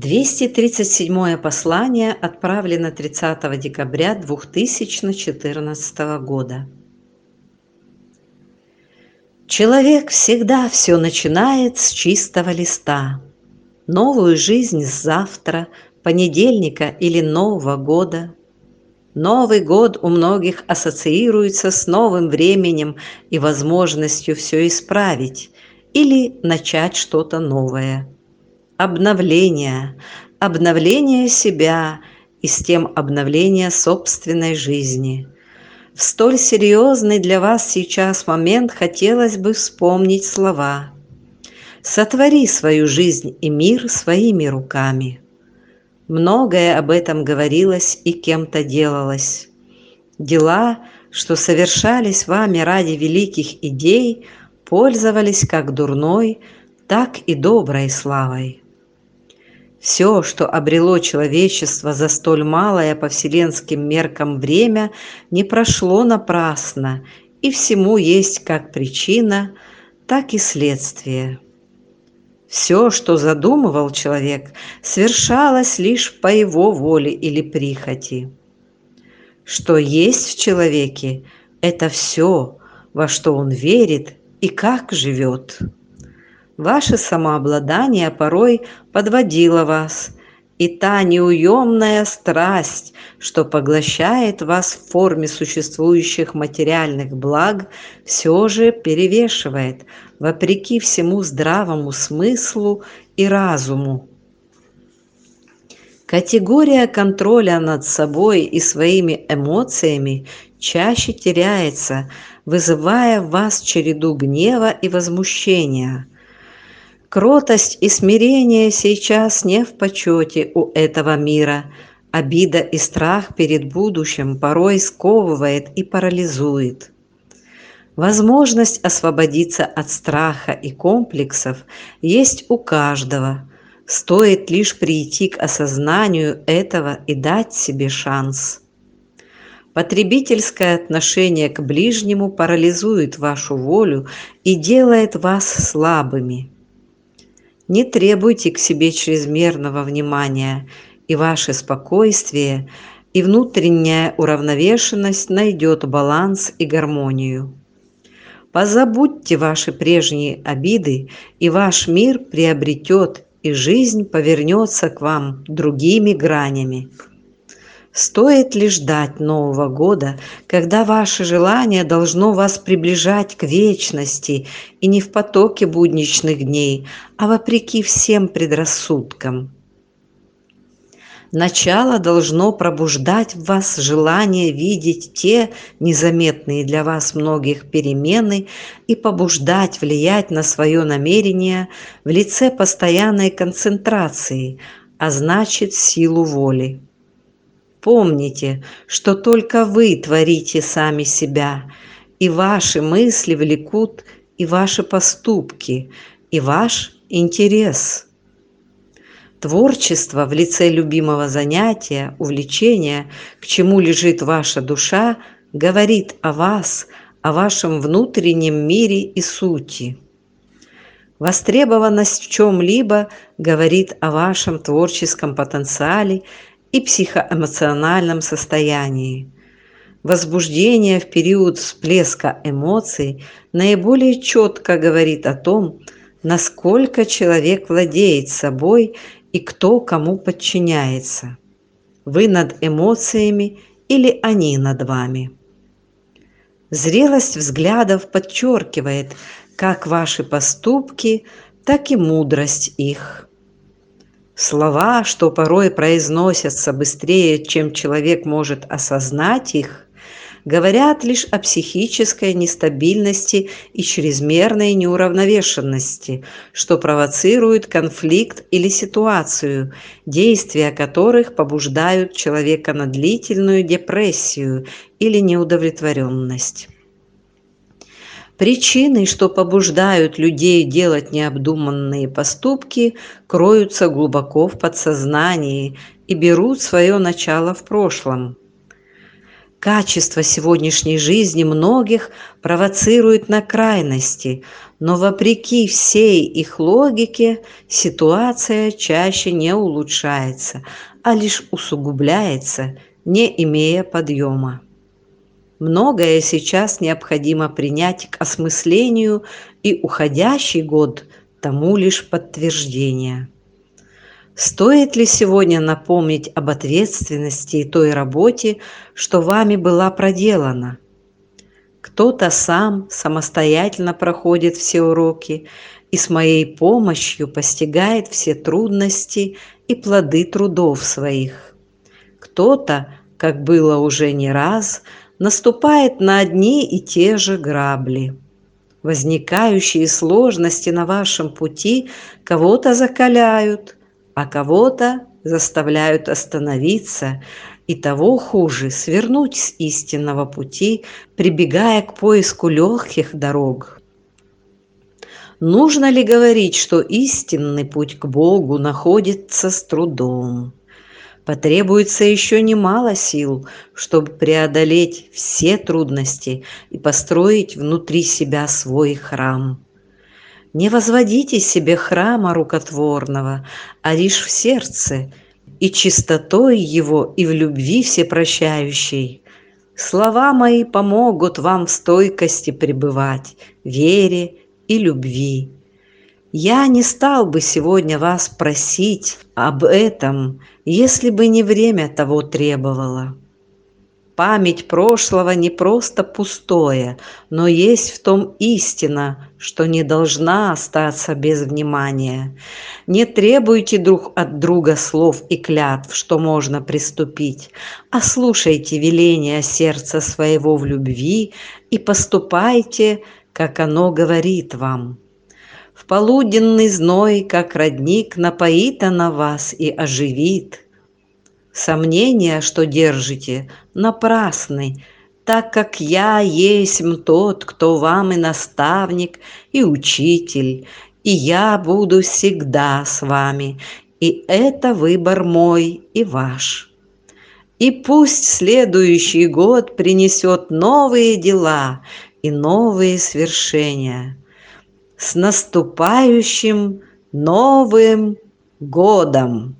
237 послание отправлено 30 декабря 2014 года. Человек всегда все начинает с чистого листа. Новую жизнь с завтра, понедельника или Нового года. Новый год у многих ассоциируется с новым временем и возможностью все исправить или начать что-то новое обновление, обновление себя и с тем обновление собственной жизни. В столь серьезный для вас сейчас момент хотелось бы вспомнить слова «Сотвори свою жизнь и мир своими руками». Многое об этом говорилось и кем-то делалось. Дела, что совершались вами ради великих идей, пользовались как дурной, так и доброй славой. Все, что обрело человечество за столь малое по вселенским меркам время, не прошло напрасно, и всему есть как причина, так и следствие. Все, что задумывал человек, свершалось лишь по его воле или прихоти. Что есть в человеке – это все, во что он верит и как живет. Ваше самообладание порой подводило вас, и та неуемная страсть, что поглощает вас в форме существующих материальных благ, все же перевешивает, вопреки всему здравому смыслу и разуму. Категория контроля над собой и своими эмоциями чаще теряется, вызывая в вас череду гнева и возмущения – Кротость и смирение сейчас не в почете у этого мира. Обида и страх перед будущим порой сковывает и парализует. Возможность освободиться от страха и комплексов есть у каждого. Стоит лишь прийти к осознанию этого и дать себе шанс. Потребительское отношение к ближнему парализует вашу волю и делает вас слабыми. Не требуйте к себе чрезмерного внимания, и ваше спокойствие и внутренняя уравновешенность найдет баланс и гармонию. Позабудьте ваши прежние обиды, и ваш мир приобретет, и жизнь повернется к вам другими гранями. Стоит ли ждать Нового года, когда ваше желание должно вас приближать к вечности и не в потоке будничных дней, а вопреки всем предрассудкам? Начало должно пробуждать в вас желание видеть те незаметные для вас многих перемены и побуждать влиять на свое намерение в лице постоянной концентрации, а значит силу воли. Помните, что только вы творите сами себя, и ваши мысли влекут и ваши поступки, и ваш интерес. Творчество в лице любимого занятия, увлечения, к чему лежит ваша душа, говорит о вас, о вашем внутреннем мире и сути. Востребованность в чем-либо говорит о вашем творческом потенциале и психоэмоциональном состоянии. Возбуждение в период всплеска эмоций наиболее четко говорит о том, насколько человек владеет собой и кто кому подчиняется. Вы над эмоциями или они над вами. Зрелость взглядов подчеркивает как ваши поступки, так и мудрость их. Слова, что порой произносятся быстрее, чем человек может осознать их, говорят лишь о психической нестабильности и чрезмерной неуравновешенности, что провоцирует конфликт или ситуацию, действия которых побуждают человека на длительную депрессию или неудовлетворенность. Причины, что побуждают людей делать необдуманные поступки, кроются глубоко в подсознании и берут свое начало в прошлом. Качество сегодняшней жизни многих провоцирует на крайности, но вопреки всей их логике ситуация чаще не улучшается, а лишь усугубляется, не имея подъема. Многое сейчас необходимо принять к осмыслению, и уходящий год тому лишь подтверждение. Стоит ли сегодня напомнить об ответственности и той работе, что вами была проделана? Кто-то сам самостоятельно проходит все уроки и с моей помощью постигает все трудности и плоды трудов своих. Кто-то, как было уже не раз, наступает на одни и те же грабли. Возникающие сложности на вашем пути кого-то закаляют, а кого-то заставляют остановиться и того хуже свернуть с истинного пути, прибегая к поиску легких дорог. Нужно ли говорить, что истинный путь к Богу находится с трудом? Потребуется еще немало сил, чтобы преодолеть все трудности и построить внутри себя свой храм. Не возводите себе храма рукотворного, а лишь в сердце, и чистотой его, и в любви всепрощающей. Слова мои помогут вам в стойкости пребывать, вере и любви. Я не стал бы сегодня вас просить об этом, если бы не время того требовало. Память прошлого не просто пустое, но есть в том истина, что не должна остаться без внимания. Не требуйте друг от друга слов и клятв, что можно приступить, а слушайте веления сердца своего в любви и поступайте, как оно говорит вам. В полуденный зной, как родник, напоит она вас и оживит – Сомнения, что держите, напрасны, так как я есть тот, кто вам и наставник, и учитель, и я буду всегда с вами, и это выбор мой и ваш. И пусть следующий год принесет новые дела и новые свершения. С наступающим Новым годом!